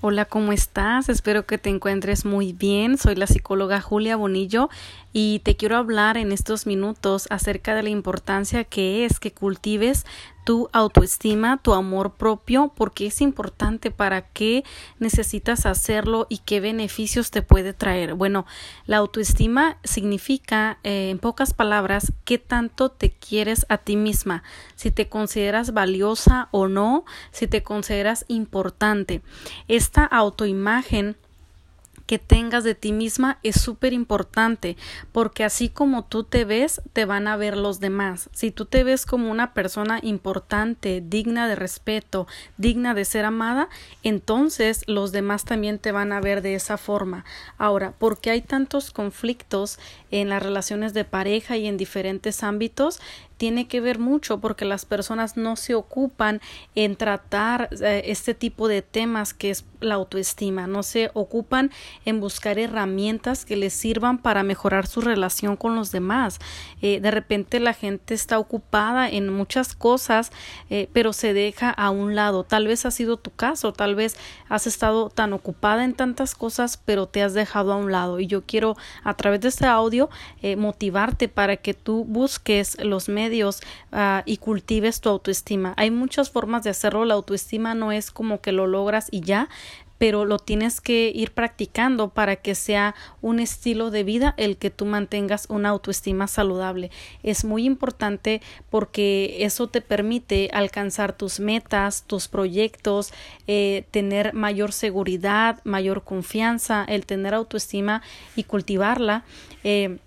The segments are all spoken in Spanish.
Hola, ¿cómo estás? Espero que te encuentres muy bien. Soy la psicóloga Julia Bonillo y te quiero hablar en estos minutos acerca de la importancia que es que cultives tu autoestima, tu amor propio, porque es importante para qué necesitas hacerlo y qué beneficios te puede traer. Bueno, la autoestima significa, eh, en pocas palabras, qué tanto te quieres a ti misma, si te consideras valiosa o no, si te consideras importante. Esta autoimagen que tengas de ti misma es súper importante porque así como tú te ves, te van a ver los demás. Si tú te ves como una persona importante, digna de respeto, digna de ser amada, entonces los demás también te van a ver de esa forma. Ahora, porque hay tantos conflictos en las relaciones de pareja y en diferentes ámbitos, tiene que ver mucho porque las personas no se ocupan en tratar eh, este tipo de temas que es la autoestima, no se ocupan en buscar herramientas que les sirvan para mejorar su relación con los demás. Eh, de repente la gente está ocupada en muchas cosas, eh, pero se deja a un lado. Tal vez ha sido tu caso, tal vez has estado tan ocupada en tantas cosas, pero te has dejado a un lado. Y yo quiero a través de este audio motivarte para que tú busques los medios Ah, y cultives tu autoestima. Hay muchas formas de hacerlo. La autoestima no es como que lo logras y ya, pero lo tienes que ir practicando para que sea un estilo de vida el que tú mantengas una autoestima saludable. Es muy importante porque eso te permite alcanzar tus metas, tus proyectos, eh, tener mayor seguridad, mayor confianza, el tener autoestima y cultivarla. Eh,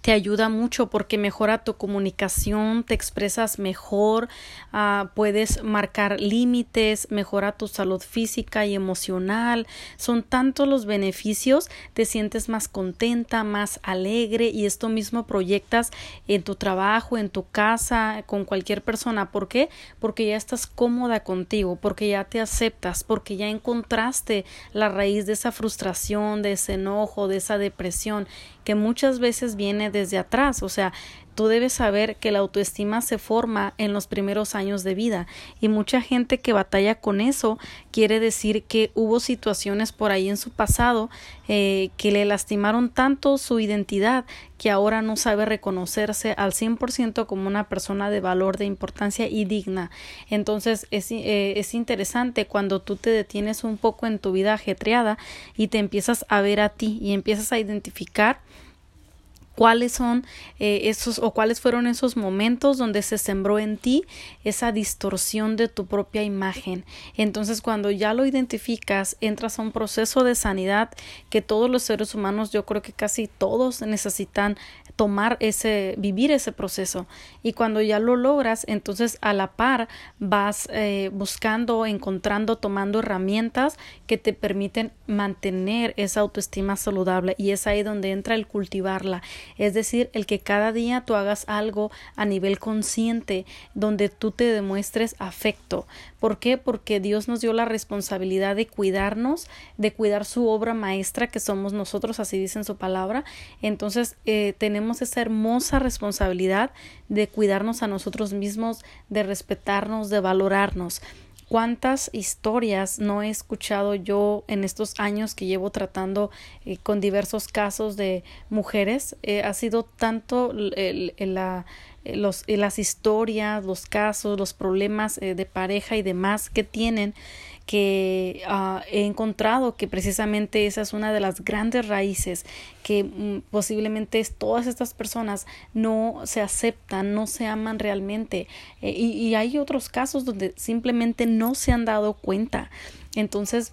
te ayuda mucho porque mejora tu comunicación, te expresas mejor, uh, puedes marcar límites, mejora tu salud física y emocional. Son tantos los beneficios, te sientes más contenta, más alegre y esto mismo proyectas en tu trabajo, en tu casa, con cualquier persona. ¿Por qué? Porque ya estás cómoda contigo, porque ya te aceptas, porque ya encontraste la raíz de esa frustración, de ese enojo, de esa depresión que muchas veces viene desde atrás, o sea, tú debes saber que la autoestima se forma en los primeros años de vida y mucha gente que batalla con eso quiere decir que hubo situaciones por ahí en su pasado eh, que le lastimaron tanto su identidad que ahora no sabe reconocerse al 100% como una persona de valor, de importancia y digna. Entonces es, eh, es interesante cuando tú te detienes un poco en tu vida ajetreada y te empiezas a ver a ti y empiezas a identificar cuáles son eh, esos o cuáles fueron esos momentos donde se sembró en ti esa distorsión de tu propia imagen. Entonces, cuando ya lo identificas, entras a un proceso de sanidad que todos los seres humanos, yo creo que casi todos necesitan tomar ese, vivir ese proceso. Y cuando ya lo logras, entonces a la par vas eh, buscando, encontrando, tomando herramientas que te permiten mantener esa autoestima saludable. Y es ahí donde entra el cultivarla. Es decir, el que cada día tú hagas algo a nivel consciente, donde tú te demuestres afecto. ¿Por qué? Porque Dios nos dio la responsabilidad de cuidarnos, de cuidar su obra maestra que somos nosotros, así dice en su palabra. Entonces, eh, tenemos esa hermosa responsabilidad de cuidarnos a nosotros mismos, de respetarnos, de valorarnos. ¿Cuántas historias no he escuchado yo en estos años que llevo tratando eh, con diversos casos de mujeres? Eh, ha sido tanto la, los, las historias, los casos, los problemas eh, de pareja y demás que tienen que ah, he encontrado que precisamente esa es una de las grandes raíces que mm, posiblemente todas estas personas no se aceptan, no se aman realmente eh, y, y hay otros casos donde simplemente no se han dado cuenta. Entonces,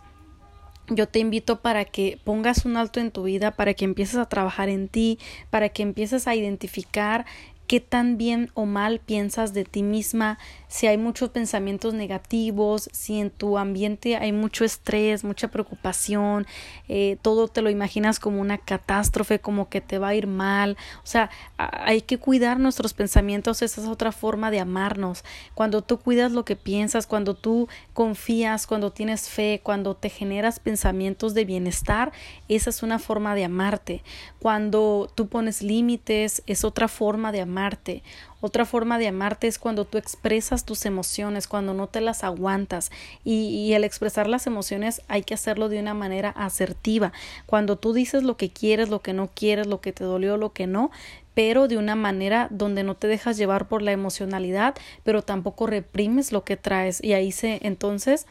yo te invito para que pongas un alto en tu vida, para que empieces a trabajar en ti, para que empieces a identificar qué tan bien o mal piensas de ti misma, si hay muchos pensamientos negativos, si en tu ambiente hay mucho estrés, mucha preocupación, eh, todo te lo imaginas como una catástrofe, como que te va a ir mal. O sea, hay que cuidar nuestros pensamientos, esa es otra forma de amarnos. Cuando tú cuidas lo que piensas, cuando tú confías, cuando tienes fe, cuando te generas pensamientos de bienestar, esa es una forma de amarte. Cuando tú pones límites, es otra forma de amarte Otra forma de amarte es cuando tú expresas tus emociones, cuando no te las aguantas. Y, y el expresar las emociones hay que hacerlo de una manera asertiva. Cuando tú dices lo que quieres, lo que no quieres, lo que te dolió, lo que no, pero de una manera donde no te dejas llevar por la emocionalidad, pero tampoco reprimes lo que traes. Y ahí se, entonces,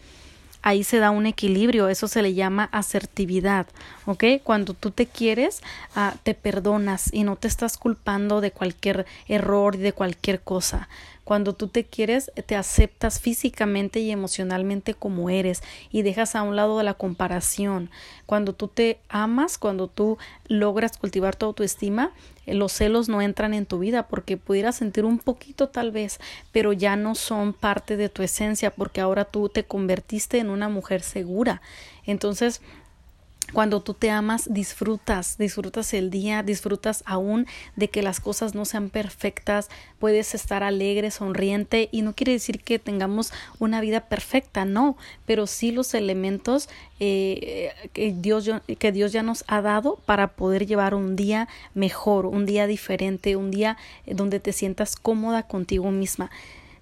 ahí se da un equilibrio, eso se le llama asertividad, ¿ok? Cuando tú te quieres, ah, te perdonas y no te estás culpando de cualquier error de cualquier cosa. Cuando tú te quieres, te aceptas físicamente y emocionalmente como eres y dejas a un lado la comparación. Cuando tú te amas, cuando tú logras cultivar tu autoestima, eh, los celos no entran en tu vida porque pudieras sentir un poquito tal vez, pero ya no son parte de tu esencia porque ahora tú te convertiste en una mujer segura. Entonces, cuando tú te amas, disfrutas, disfrutas el día, disfrutas aún de que las cosas no sean perfectas, puedes estar alegre, sonriente y no quiere decir que tengamos una vida perfecta, no, pero sí los elementos eh, que, Dios, que Dios ya nos ha dado para poder llevar un día mejor, un día diferente, un día donde te sientas cómoda contigo misma.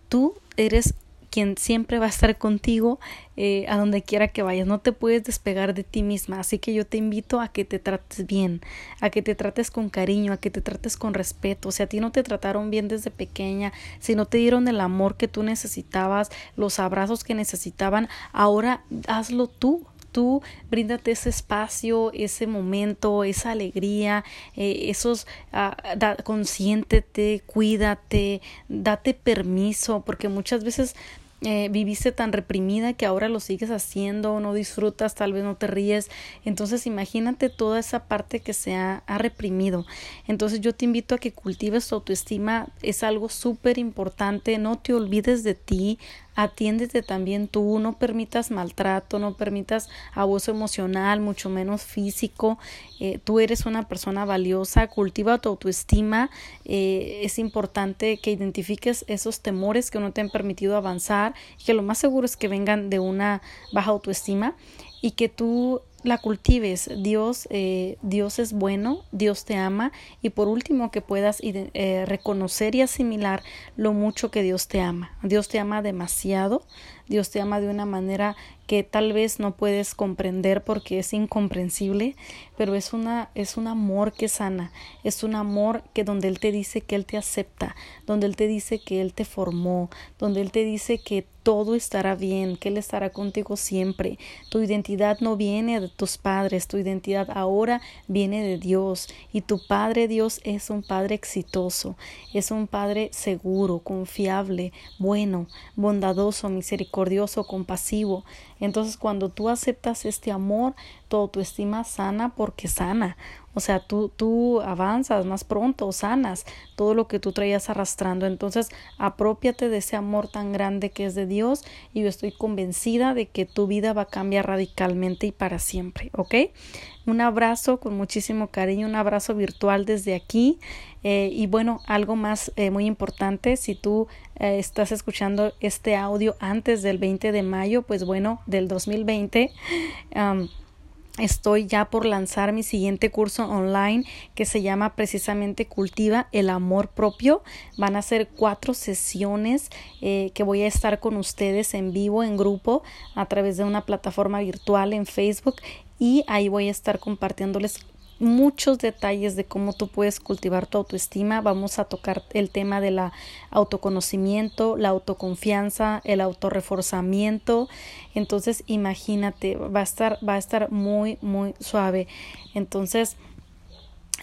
Tú eres quien siempre va a estar contigo eh, a donde quiera que vayas. No te puedes despegar de ti misma. Así que yo te invito a que te trates bien, a que te trates con cariño, a que te trates con respeto. Si a ti no te trataron bien desde pequeña, si no te dieron el amor que tú necesitabas, los abrazos que necesitaban, ahora hazlo tú tú bríndate ese espacio, ese momento, esa alegría, eh, esos, ah, consiéntete, cuídate, date permiso, porque muchas veces eh, viviste tan reprimida que ahora lo sigues haciendo, no disfrutas, tal vez no te ríes. Entonces imagínate toda esa parte que se ha, ha reprimido. Entonces yo te invito a que cultives tu autoestima, es algo súper importante, no te olvides de ti, atiéndete también tú, no permitas maltrato, no permitas abuso emocional, mucho menos físico. Eh, tú eres una persona valiosa, cultiva tu autoestima. Eh, es importante que identifiques esos temores que no te han permitido avanzar y que lo más seguro es que vengan de una baja autoestima y que tú la cultives. Dios, eh, Dios es bueno, Dios te ama y por último que puedas eh, reconocer y asimilar lo mucho que Dios te ama. Dios te ama demasiado, Dios te ama de una manera que tal vez no puedes comprender porque es incomprensible, pero es una es un amor que sana, es un amor que donde él te dice que él te acepta, donde él te dice que él te formó, donde él te dice que todo estará bien, que él estará contigo siempre. Tu identidad no viene de tus padres, tu identidad ahora viene de Dios y tu Padre Dios es un Padre exitoso, es un Padre seguro, confiable, bueno, bondadoso, misericordioso, compasivo. Entonces cuando tú aceptas este amor, tu estima sana porque sana. O sea, tú, tú avanzas más pronto, sanas todo lo que tú traías arrastrando. Entonces, apropiate de ese amor tan grande que es de Dios y yo estoy convencida de que tu vida va a cambiar radicalmente y para siempre, ¿ok? Un abrazo con muchísimo cariño, un abrazo virtual desde aquí. Eh, y bueno, algo más eh, muy importante, si tú eh, estás escuchando este audio antes del 20 de mayo, pues bueno, del 2020. Estoy ya por lanzar mi siguiente curso online que se llama precisamente Cultiva el Amor Propio. Van a ser cuatro sesiones que voy a estar con ustedes en vivo, en grupo, a través de una plataforma virtual en Facebook y ahí voy a estar compartiéndoles muchos detalles de cómo tú puedes cultivar tu autoestima. Vamos a tocar el tema de la autoconocimiento, la autoconfianza, el autorreforzamiento. Entonces, imagínate, va a estar va a estar muy muy suave. Entonces,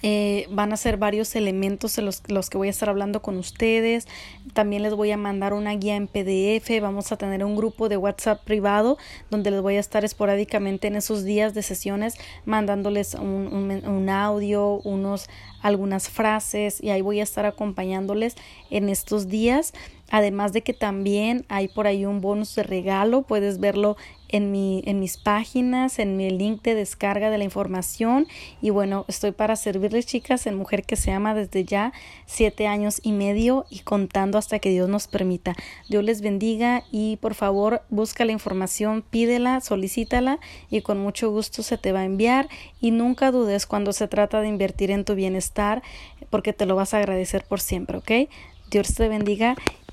eh, van a ser varios elementos de los, los, que voy a estar hablando con ustedes. También les voy a mandar una guía en PDF. Vamos a tener un grupo de WhatsApp privado donde les voy a estar esporádicamente en esos días de sesiones mandándoles un, un, un audio, unos algunas frases y ahí voy a estar acompañándoles en estos días Además de que también hay por ahí un bonus de regalo, puedes verlo en, mi, en mis páginas, en mi link de descarga de la información. Y bueno, estoy para servirles, chicas, en Mujer que se ama desde ya siete años y medio y contando hasta que Dios nos permita. Dios les bendiga y por favor busca la información, pídela, solicítala y con mucho gusto se te va a enviar. Y nunca dudes cuando se trata de invertir en tu bienestar porque te lo vas a agradecer por siempre, ¿ok? Dios te bendiga